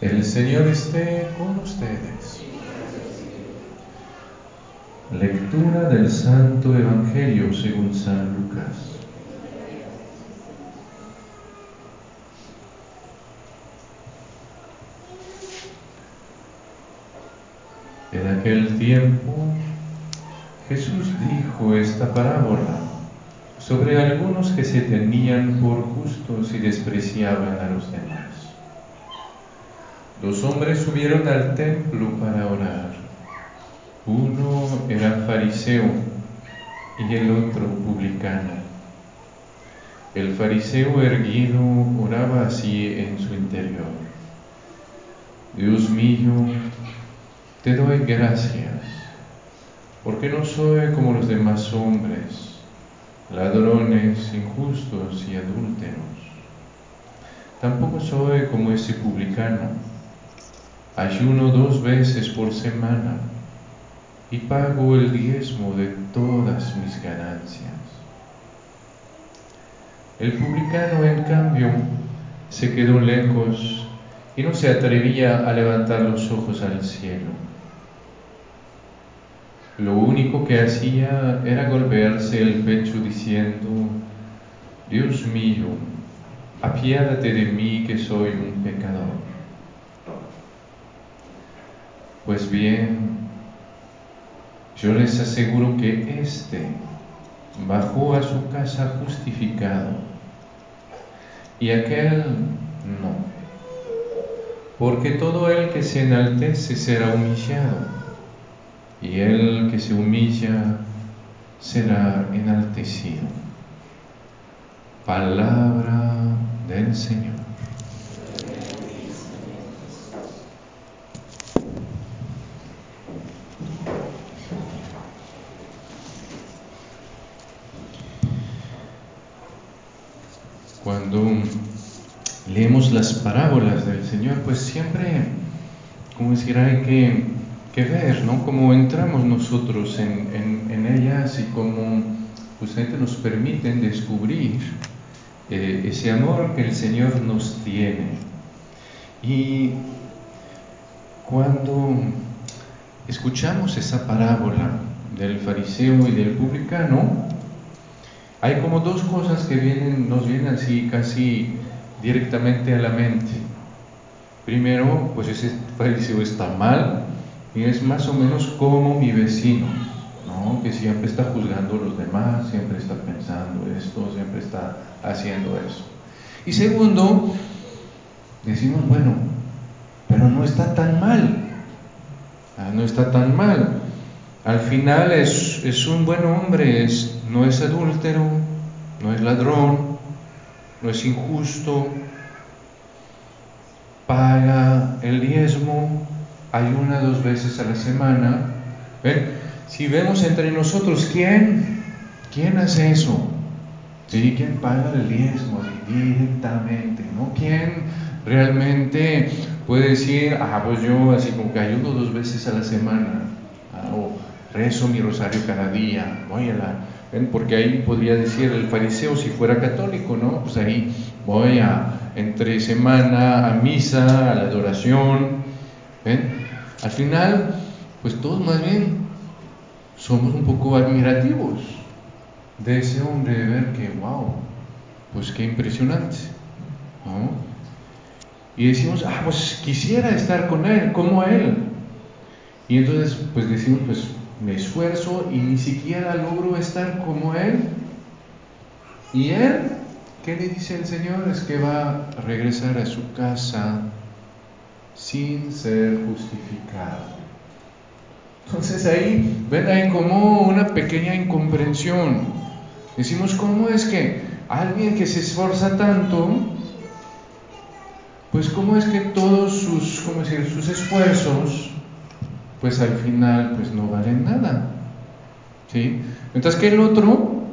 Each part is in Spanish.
El Señor esté con ustedes. Lectura del Santo Evangelio según San Lucas. En aquel tiempo Jesús dijo esta parábola sobre algunos que se tenían por justos y despreciaban a los demás. Dos hombres subieron al templo para orar. Uno era fariseo y el otro publicano. El fariseo erguido oraba así en su interior. Dios mío, te doy gracias, porque no soy como los demás hombres, ladrones, injustos y adúlteros. Tampoco soy como ese publicano ayuno dos veces por semana y pago el diezmo de todas mis ganancias. El publicano, en cambio, se quedó lejos y no se atrevía a levantar los ojos al cielo. Lo único que hacía era golpearse el pecho diciendo, Dios mío, apiádate de mí que soy un pecador. Pues bien, yo les aseguro que éste bajó a su casa justificado y aquel no. Porque todo el que se enaltece será humillado y el que se humilla será enaltecido. Palabra del Señor. leemos las parábolas del Señor, pues siempre, como hay que, ver, ¿no? Cómo entramos nosotros en, ellas y cómo justamente nos permiten descubrir eh, ese amor que el Señor nos tiene. Y cuando escuchamos esa parábola del fariseo y del publicano, hay como dos cosas que vienen, nos vienen así casi directamente a la mente. Primero, pues ese fariseo está mal y es más o menos como mi vecino, ¿no? que siempre está juzgando a los demás, siempre está pensando esto, siempre está haciendo eso. Y segundo, decimos, bueno, pero no está tan mal, ah, no está tan mal. Al final es, es un buen hombre, es, no es adúltero, no es ladrón, no es injusto, paga diezmo, ayuna dos veces a la semana. ¿Ven? Si vemos entre nosotros, ¿quién? ¿Quién hace eso? ¿Sí? ¿Quién paga el diezmo directamente? ¿no? ¿Quién realmente puede decir, ah, pues yo así como que ayuno dos veces a la semana, ah, o rezo mi rosario cada día, voy a la porque ahí podría decir el fariseo si fuera católico, ¿no? Pues ahí voy a entre semana a misa, a la adoración. ¿Ven? Al final, pues todos más bien somos un poco admirativos de ese hombre, de ver que, wow, pues qué impresionante, ¿no? Y decimos, ah, pues quisiera estar con él, como él. Y entonces, pues decimos, pues me esfuerzo y ni siquiera logro estar como Él. Y Él, ¿qué le dice el Señor? Es que va a regresar a su casa sin ser justificado. Entonces ahí, ven, hay como una pequeña incomprensión. Decimos, ¿cómo es que alguien que se esfuerza tanto, pues cómo es que todos sus, ¿cómo decir, sus esfuerzos pues al final pues no valen nada. ¿Sí? Mientras que el otro,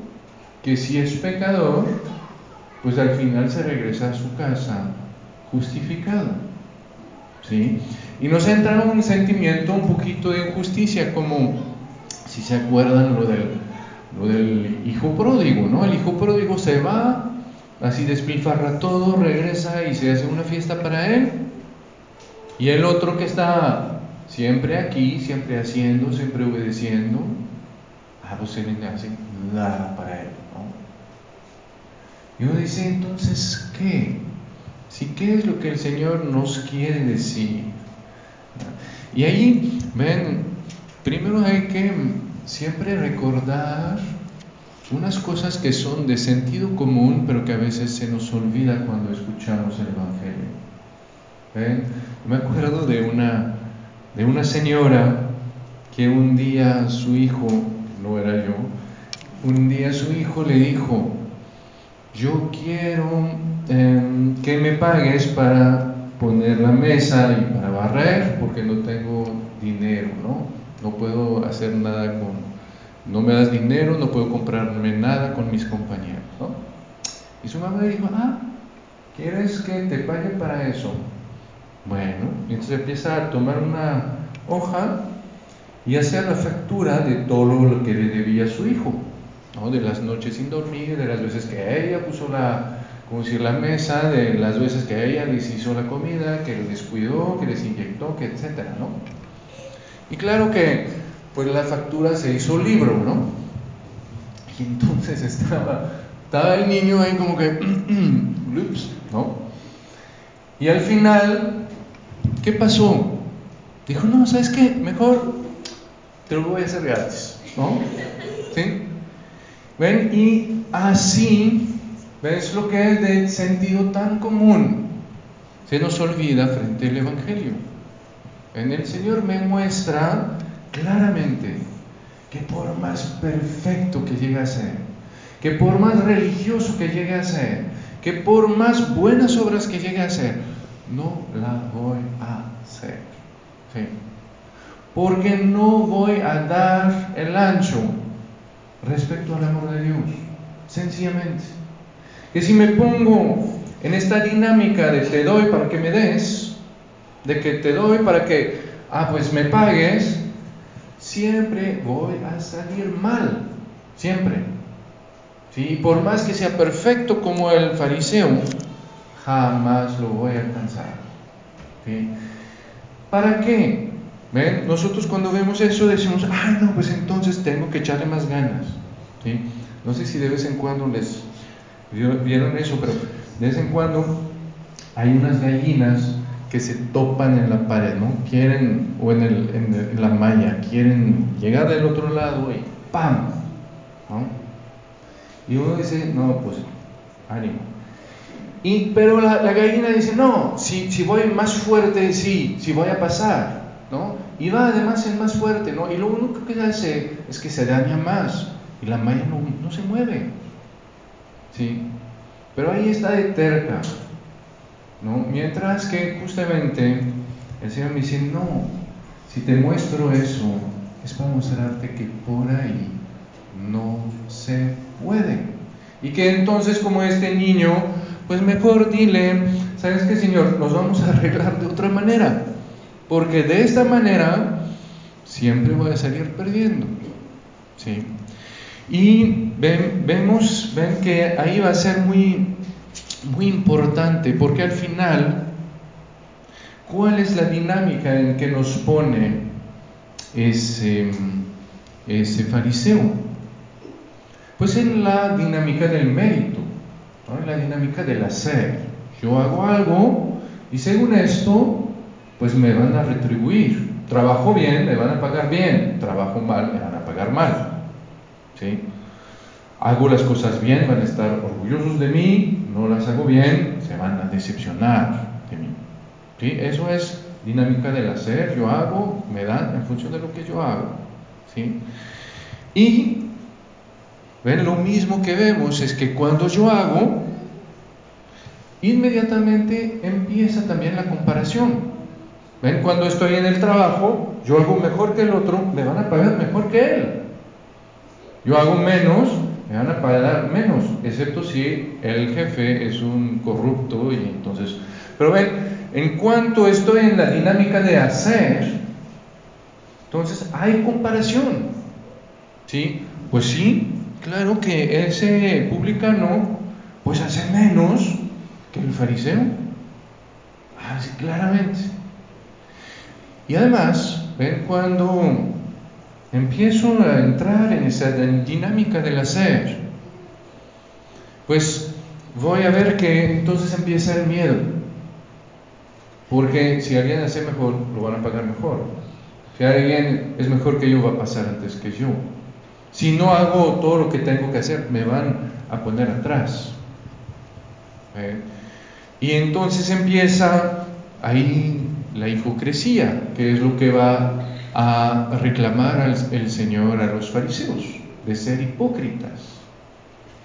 que si es pecador, pues al final se regresa a su casa justificado. ¿Sí? Y nos entra un sentimiento un poquito de injusticia, como si se acuerdan lo del, lo del hijo pródigo, ¿no? El hijo pródigo se va, así despilfarra todo, regresa y se hace una fiesta para él. Y el otro que está siempre aquí, siempre haciendo, siempre obedeciendo, ah, pues él no hace nada para él. ¿no? Y uno dice, entonces, ¿qué? ¿Sí, ¿Qué es lo que el Señor nos quiere decir? Y ahí, ven, primero hay que siempre recordar unas cosas que son de sentido común, pero que a veces se nos olvida cuando escuchamos el Evangelio. ¿Ven? Me acuerdo de una, de una señora que un día su hijo, no era yo, un día su hijo le dijo, yo quiero em, que me pagues para poner la mesa y para barrer porque no tengo dinero, ¿no? No puedo hacer nada con, no me das dinero, no puedo comprarme nada con mis compañeros, ¿no? Y su mamá dijo, ah, ¿quieres que te pague para eso? Bueno, entonces empieza a tomar una hoja y hacer la factura de todo lo que le debía a su hijo, de las noches sin dormir, de las veces que ella puso la, como la mesa, de las veces que ella les hizo la comida, que les descuidó, que les inyectó, que etcétera, ¿no? Y claro que pues la factura se hizo libro, ¿no? Y entonces estaba, estaba el niño ahí como que, ups, ¿no? Y al final, ¿qué pasó? Dijo, no, ¿sabes qué? Mejor te lo voy a hacer gratis, ¿no? ¿Sí? ¿Ven? Y así, ¿ves lo que es de sentido tan común? Se nos olvida frente al Evangelio. En el Señor me muestra claramente que por más perfecto que llegue a ser, que por más religioso que llegue a ser, que por más buenas obras que llegue a ser, no la voy a hacer. Porque no voy a dar el ancho respecto al amor de Dios, sencillamente. Que si me pongo en esta dinámica de te doy para que me des, de que te doy para que, ah, pues me pagues, siempre voy a salir mal, siempre. ¿Sí? Por más que sea perfecto como el fariseo, jamás lo voy a alcanzar. ¿Para qué? ¿Ven? Nosotros cuando vemos eso decimos, ay no, pues entonces tengo que echarle más ganas. ¿Sí? No sé si de vez en cuando les vieron eso, pero de vez en cuando hay unas gallinas que se topan en la pared, ¿no? Quieren, o en, el, en, la malla, quieren llegar del otro lado y ¡pam! ¿no? Y uno dice, no, pues ánimo. Y, pero la, gallina dice, no, si, si voy más fuerte, sí, si voy a pasar, ¿no? Y va además el más fuerte, ¿no? Y lo único que hace es que se daña más y la malla no, no se mueve, ¿sí? Pero ahí está de terca, ¿no? Mientras que justamente el Señor me dice, no, si te muestro eso, es para mostrarte que por ahí no se puede. Y que entonces como este niño, pues mejor dile, ¿sabes qué, Señor? Nos vamos a arreglar de otra manera. Porque de esta manera siempre voy a salir perdiendo. ¿Sí? Y ven, vemos, que ahí va a ser muy muy importante porque al final, ¿cuál es la dinámica en que nos pone ese, ese fariseo? Pues en la dinámica del mérito, en la dinámica del hacer. Yo hago algo y según esto, pues me van a retribuir. Trabajo bien, me van a pagar bien. Trabajo mal, me van a pagar mal. ¿Sí? Hago las cosas bien, van a estar orgullosos de mí, no las hago bien, se van a decepcionar de mí. ¿Sí? Eso es dinámica del hacer, yo hago, me dan en función de lo que yo hago. ¿Sí? Y ven, lo mismo que vemos es que cuando yo hago, inmediatamente empieza también la comparación. Ven, cuando estoy en el trabajo, yo hago mejor que el otro, me van a pagar mejor que él. Yo hago menos, me van a pagar menos, excepto si el jefe es un corrupto y entonces... Pero ven, en cuanto estoy en la dinámica de hacer, entonces hay comparación. ¿Sí? Pues sí, claro que ese publicano pues hace menos que el fariseo. Así claramente. Y además, ven cuando empiezo a entrar en esa dinámica del hacer, pues voy a ver que entonces empieza el miedo. Porque si alguien hace mejor, lo van a pagar mejor. Si alguien es mejor que yo, va a pasar antes que yo. Si no hago todo lo que tengo que hacer, me van a poner atrás. Y entonces empieza ahí la hipocresía, que es lo que va a reclamar al, el Señor a los fariseos, de ser hipócritas.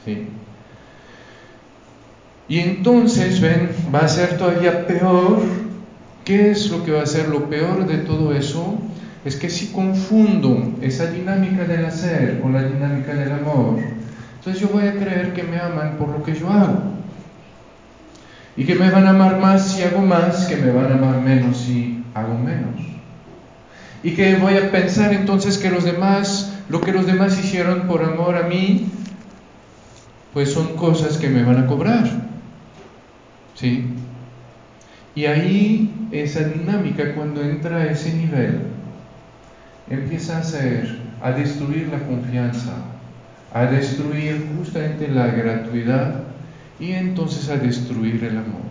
¿Sí? Y entonces, ven, va a ser todavía peor. ¿Qué es lo que va a ser lo peor de todo eso? Es que si confundo esa dinámica del hacer con la dinámica del amor, entonces yo voy a creer que me aman por lo que yo hago. Y que me van a amar más si hago más, que me van a amar menos si hago menos. Y que voy a pensar entonces que los demás, lo que los demás hicieron por amor a mí, pues son cosas que me van a cobrar. ¿Sí? Y ahí esa dinámica, cuando entra a ese nivel, empieza a hacer, a destruir la confianza, a destruir justamente la gratuidad y entonces a destruir el amor.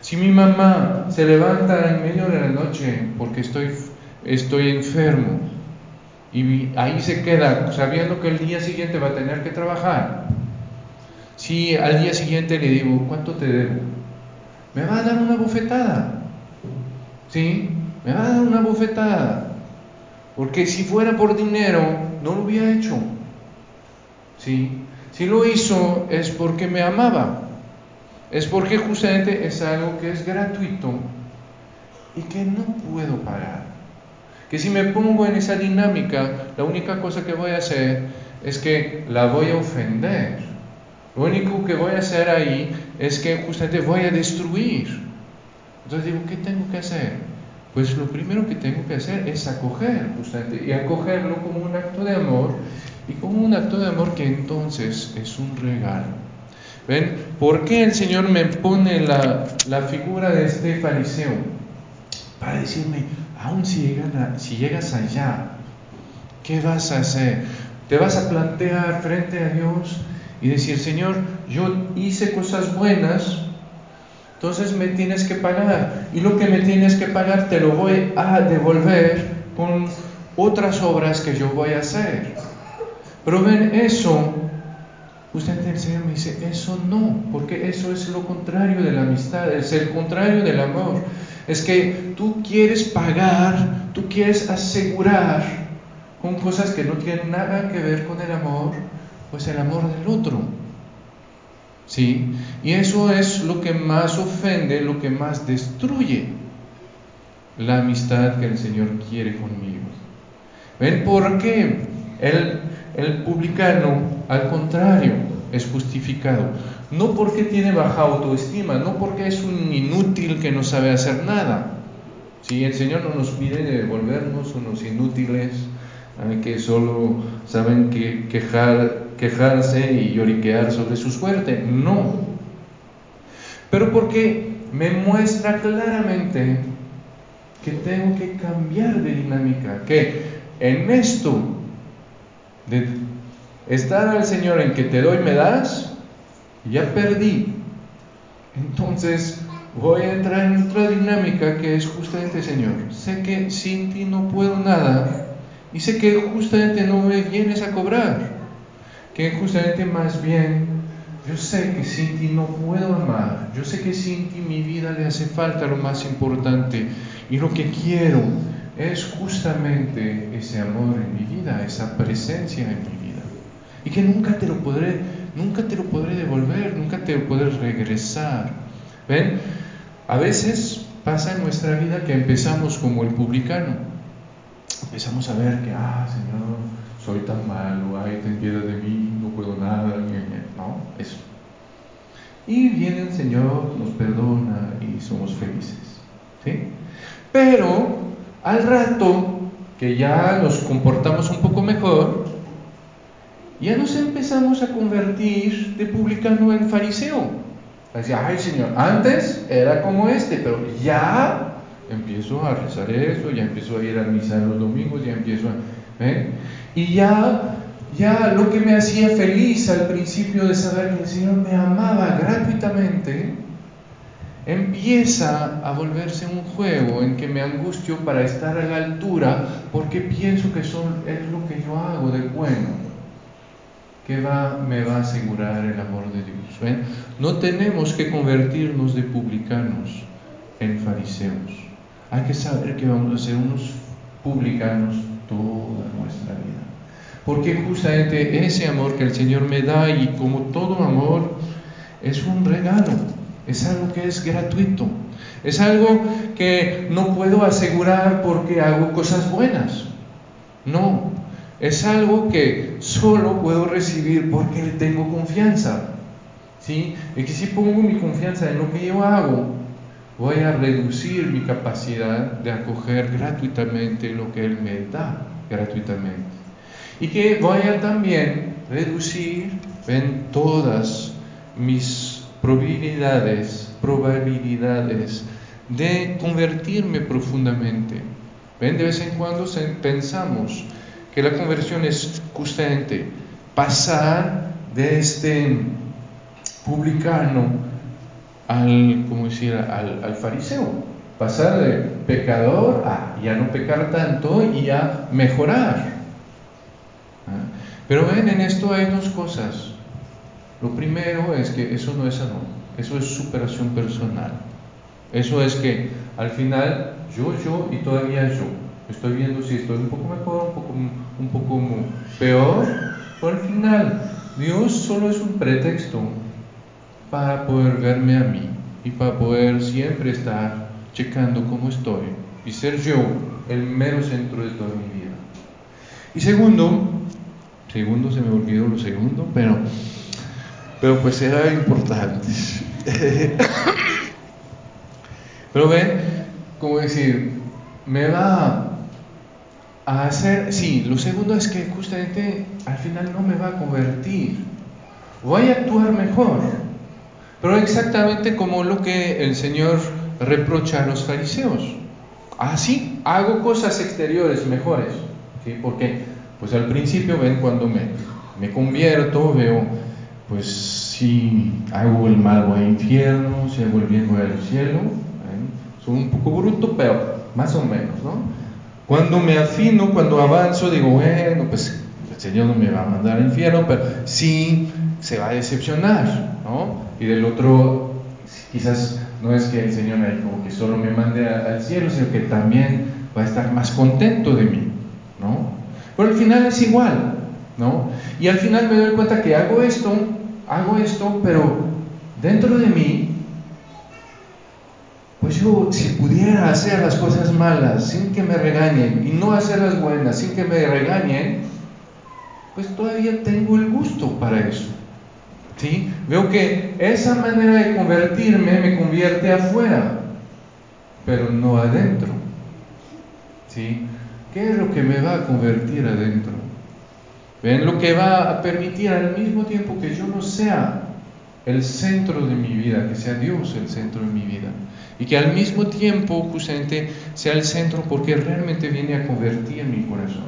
Si mi mamá se levanta en medio de la noche porque estoy, estoy enfermo y ahí se queda sabiendo que el día siguiente va a tener que trabajar, si al día siguiente le digo, ¿cuánto te debo? Me va a dar una bofetada. ¿Sí? Me va a dar una bofetada. Porque si fuera por dinero, no lo hubiera hecho. ¿Sí? Si lo hizo es porque me amaba. Es porque justamente es algo que es gratuito y que no puedo pagar. Que si me pongo en esa dinámica, la única cosa que voy a hacer es que la voy a ofender. Lo único que voy a hacer ahí es que justamente voy a destruir. Entonces digo, ¿qué tengo que hacer? Pues lo primero que tengo que hacer es acoger justamente y acogerlo como un acto de amor y como un acto de amor que entonces es un regalo. ¿Ven? ¿Por qué el Señor me pone la, la figura de este fariseo? Para decirme, aún si, si llegas allá, ¿qué vas a hacer? ¿Te vas a plantear frente a Dios y decir, Señor, yo hice cosas buenas, entonces me tienes que pagar. Y lo que me tienes que pagar te lo voy a devolver con otras obras que yo voy a hacer. Pero ven, eso Usted el Señor me dice, eso no, porque eso es lo contrario de la amistad, es el contrario del amor. Es que tú quieres pagar, tú quieres asegurar con cosas que no tienen nada que ver con el amor, pues el amor del otro. ¿Sí? Y eso es lo que más ofende, lo que más destruye la amistad que el Señor quiere conmigo. ¿Ven por qué? El, el publicano, al contrario, es justificado. No porque tiene baja autoestima, no porque es un inútil que no sabe hacer nada. Si el Señor no nos pide devolvernos unos inútiles que solo saben que quejar, quejarse y lloriquear sobre su suerte. No. Pero porque me muestra claramente que tengo que cambiar de dinámica, que en esto de estar al Señor en que te doy me das, ya perdí. Entonces voy a entrar en otra dinámica que es justamente, Señor, sé que sin ti no puedo nada y sé que justamente no me vienes a cobrar, que justamente más bien yo sé que sin ti no puedo amar, yo sé que sin ti mi vida le hace falta lo más importante y lo que quiero es justamente ese amor en mi vida, esa presencia en mi vida. Y que nunca te lo podré, nunca te lo podré devolver, nunca te lo podré regresar. ¿Ven? A veces pasa en nuestra vida que empezamos como el publicano. Empezamos a ver que, ah, Señor, soy tan malo, ay, ten piedad de mí, no puedo nada, no, eso. Y viene el Señor, nos perdona y somos felices. ¿sí? Pero al rato que ya nos comportamos un poco mejor, ya nos empezamos a convertir de publicano en fariseo. Decía, ay Señor, antes era como este, pero ya empiezo a rezar eso, ya empiezo a ir a misa los domingos, ya empiezo a... ¿ven? Y ya, ya lo que me hacía feliz al principio de saber que el Señor me amaba gratuitamente, empieza a volverse un juego en que me angustio para estar a la altura porque pienso que son, es lo que yo hago de bueno que va, me va a asegurar el amor de Dios. No tenemos que convertirnos de publicanos en fariseos. Hay que saber que vamos a ser unos publicanos toda nuestra vida. Porque justamente ese amor que el Señor me da y como todo amor es un regalo, es algo que es gratuito, es algo que no puedo asegurar porque hago cosas buenas. No, es algo que solo puedo recibir porque le tengo confianza. ¿sí? Y que si pongo mi confianza en lo que yo hago, voy a reducir mi capacidad de acoger gratuitamente lo que Él me da gratuitamente. Y que voy a también reducir en todas mis probabilidades, probabilidades de convertirme profundamente. ¿Ven? De vez en cuando pensamos que la conversión es justamente pasar de este publicano al, como decir, al, fariseo, pasar de pecador a ya no pecar tanto y a mejorar. ¿Ah? Pero ven, en esto hay dos cosas. Lo primero es que eso no es amor, eso es superación personal. Eso es que al final yo, yo y todavía yo. Estoy viendo si estoy un poco mejor, un poco, un poco peor, pero al final Dios solo es un pretexto para poder verme a mí y para poder siempre estar checando cómo estoy y ser yo el mero centro de toda mi vida. Y segundo, segundo se me olvidó lo segundo, pero, pero pues era importante. pero ven, como decir, me va a hacer, sí, lo segundo es que justamente al final no me va a convertir, voy a actuar mejor, pero exactamente como lo que el Señor reprocha a los fariseos. Así ah, hago cosas exteriores mejores, ¿sí? porque pues al principio ven cuando me, me convierto, veo, pues si hago el mal voy al infierno, si hago el bien voy al cielo, soy un poco bruto, pero más o menos, ¿no? Cuando me afino, cuando avanzo, digo, bueno, pues el Señor no me va a mandar al infierno, pero sí se va a decepcionar, ¿no? Y del otro, quizás no es que el Señor me como que solo me mande al cielo, sino que también va a estar más contento de mí, ¿no? Pero al final es igual, ¿no? Y al final me doy cuenta que hago esto, hago esto, pero dentro de mí pues yo, si pudiera hacer las cosas malas sin que me regañen y no hacer las buenas sin que me regañen, pues todavía tengo el gusto para eso. ¿Sí? Veo que esa manera de convertirme me convierte afuera, pero no adentro. ¿Sí? ¿Qué es lo que me va a convertir adentro? ¿Ven? Lo que va a permitir al mismo tiempo que yo no sea el centro de mi vida, que sea Dios el centro de mi vida y que al mismo tiempo justamente sea el centro porque realmente viene a convertir mi corazón.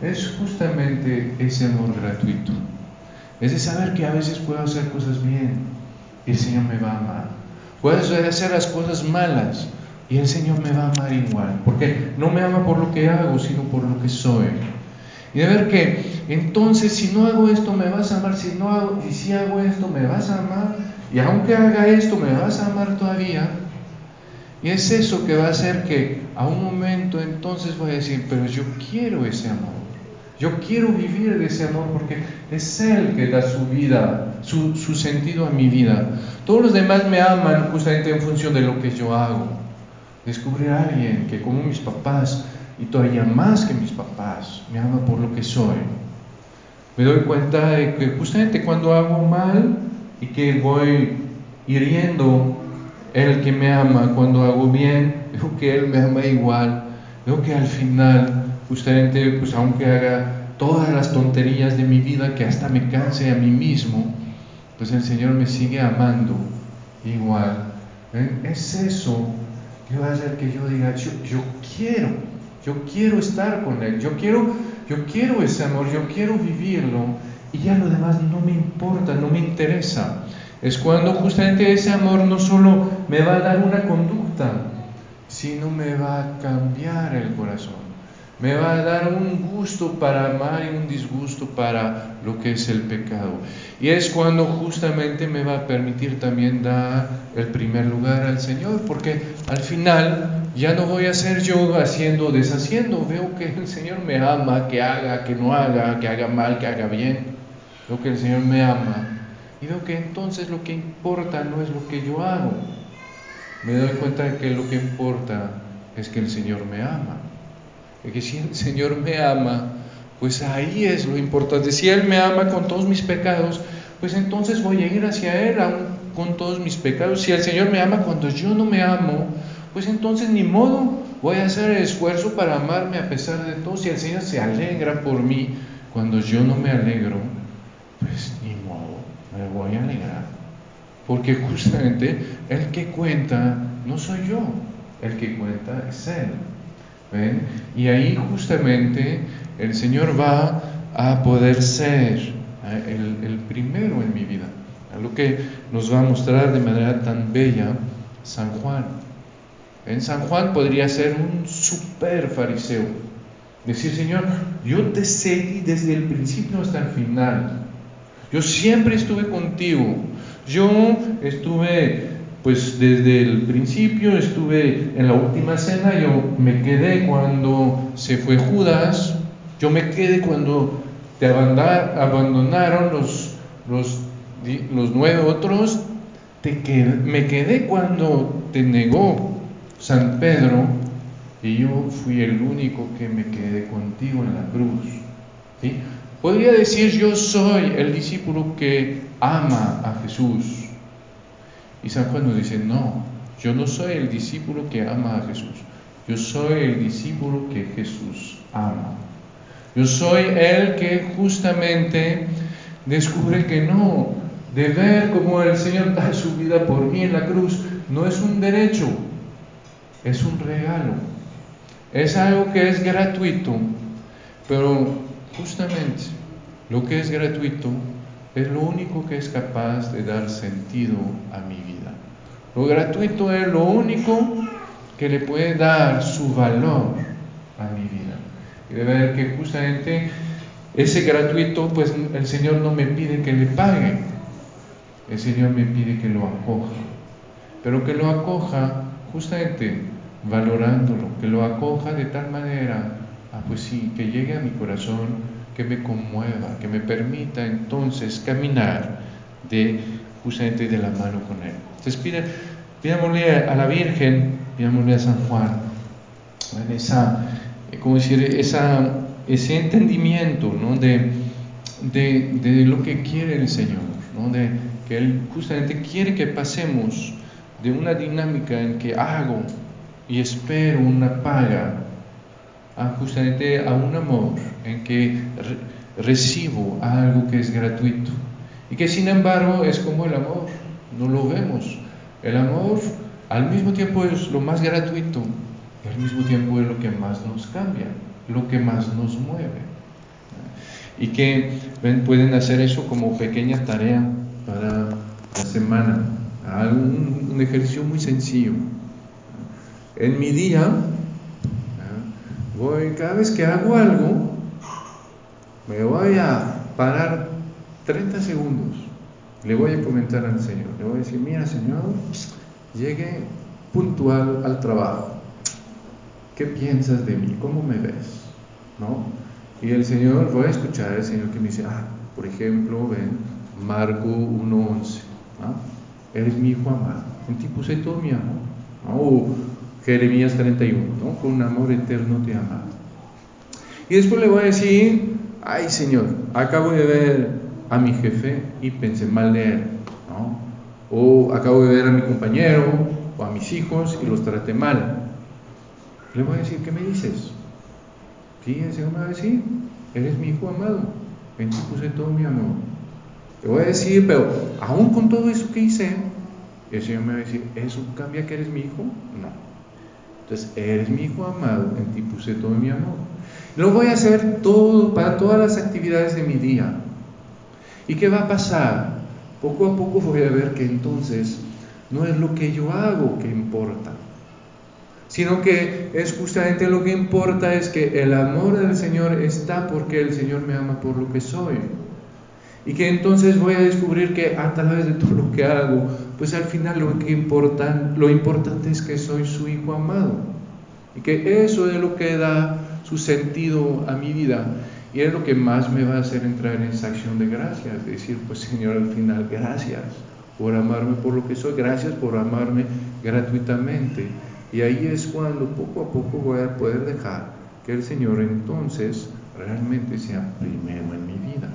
Es justamente ese amor gratuito. Es de saber que a veces puedo hacer cosas bien y el Señor me va a amar. Puedo hacer las cosas malas y el Señor me va a amar igual. Porque no me ama por lo que hago, sino por lo que soy. Y de ver que entonces si no hago esto me vas a amar, si no hago, y si hago esto me vas a amar, y aunque haga esto me vas a amar todavía, y es eso que va a hacer que a un momento entonces voy a decir, pero yo quiero ese amor. Yo quiero vivir de ese amor porque es Él que da su vida, su, su, sentido a mi vida. Todos los demás me aman justamente en función de lo que yo hago. Descubrir a alguien que como mis papás, y todavía más que mis papás, me ama por lo que soy. Me doy cuenta de que justamente cuando hago mal y que voy hiriendo el que me ama cuando hago bien, veo que Él me ama igual, veo que al final, justamente, pues aunque haga todas las tonterías de mi vida, que hasta me canse a mí mismo, pues el Señor me sigue amando igual. Es eso ¿qué va a hacer que yo diga, yo, yo quiero, yo quiero estar con Él, yo quiero, yo quiero ese amor, yo quiero vivirlo y ya lo demás no me importa, no me interesa. Es cuando justamente ese amor no solo me va a dar una conducta, sino me va a cambiar el corazón. Me va a dar un gusto para amar y un disgusto para lo que es el pecado. Y es cuando justamente me va a permitir también dar el primer lugar al Señor, porque al final ya no voy a ser yo haciendo o deshaciendo. Veo que el Señor me ama, que haga, que no haga, que haga mal, que haga bien. Veo que el Señor me ama. Y veo que entonces lo que importa no es lo que yo hago. Me doy cuenta de que lo que importa es que el Señor me ama que si el Señor me ama, pues ahí es lo importante. Si Él me ama con todos mis pecados, pues entonces voy a ir hacia Él aún con todos mis pecados. Si el Señor me ama cuando yo no me amo, pues entonces ni modo, voy a hacer el esfuerzo para amarme a pesar de todo. Si el Señor se alegra por mí cuando yo no me alegro, pues ni modo, me voy a alegrar. Porque justamente el que cuenta no soy yo, el que cuenta es Él. Y ahí justamente el Señor va a poder ser ¿eh? el, primero en mi vida. Lo que nos va a mostrar de manera tan bella San Juan. En San Juan podría ser un super fariseo. Decir, Señor, yo te seguí desde el principio hasta el final. Yo siempre estuve contigo. Yo estuve pues desde el principio estuve en la última cena, yo me quedé cuando se fue Judas, yo me quedé cuando te abandonaron los, los, los nueve otros, te me quedé cuando te negó San Pedro y yo fui el único que me quedé contigo en la cruz. ¿sí? Podría decir yo soy el discípulo que ama a Jesús y San Juan nos dice, no, yo no soy el discípulo que ama a Jesús, yo soy el discípulo que Jesús ama. Yo soy el que justamente descubre que no, de ver cómo el Señor da su vida por mí en la cruz, no es un derecho, es un regalo. Es algo que es gratuito, pero justamente lo que es gratuito es lo único que es capaz de dar sentido a mi vida. Lo gratuito es lo único que le puede dar su valor a mi vida. Y de ver que justamente ese gratuito, pues el Señor no me pide que le pague, el Señor me pide que lo acoja, pero que lo acoja justamente valorándolo, que lo acoja de tal manera, ah, pues sí, que llegue a mi corazón que me conmueva, que me permita entonces caminar justamente de la mano con Él. Entonces pidámosle a la Virgen, pidámosle a San Juan, esa, eh, como decir, esa, ese entendimiento ¿no? de, de, de, lo que quiere el Señor, ¿no? de que Él justamente quiere que pasemos de una dinámica en que hago y espero una paga a justamente a un amor en que recibo algo que es gratuito y que sin embargo es como el amor, no lo vemos. El amor al mismo tiempo es lo más gratuito y al mismo tiempo es lo que más nos cambia, lo que más nos mueve. Y que pueden hacer eso como pequeña tarea para la semana, un, un ejercicio muy sencillo. En mi día, voy, cada vez que hago algo, me voy a parar 30 segundos. Le voy a comentar al Señor. Le voy a decir, mira Señor, llegué puntual al trabajo. ¿Qué piensas de mí? ¿Cómo me ves? ¿No? Y el Señor, voy a escuchar al Señor que me dice, ah, por ejemplo, ven, Marco 1.11. Eres mi hijo amado. En ti puse todo mi amor. Jeremías 31, ¿no? Con un amor eterno te amado. Y después le voy a decir, ay Señor, acabo de ver a mi jefe y pensé mal de él, ¿no? O acabo de ver a mi compañero o a mis hijos y los traté mal. Le voy a decir, ¿qué me dices? Sí, el Señor me va a decir, eres mi hijo amado, en ti puse todo mi amor. Le voy a decir, pero aún con todo eso que hice, el Señor me va a decir, ¿eso cambia que eres mi hijo? No. Entonces, eres mi hijo amado, en ti puse todo mi amor. Lo voy a hacer todo para todas las actividades de mi día. ¿Y qué va a pasar? Poco a poco voy a ver que entonces no es lo que yo hago que importa, sino que es justamente lo que importa es que el amor del Señor está porque el Señor me ama por lo que soy. Y que entonces voy a descubrir que a través de todo lo que hago, pues al final lo, que importa, lo importante es que soy su hijo amado. Y que eso es lo que da su sentido a mi vida. Y es lo que más me va a hacer entrar en esa acción de gracias. Decir, pues Señor, al final, gracias por amarme por lo que soy. Gracias por amarme gratuitamente. Y ahí es cuando poco a poco voy a poder dejar que el Señor entonces realmente sea primero en mi vida.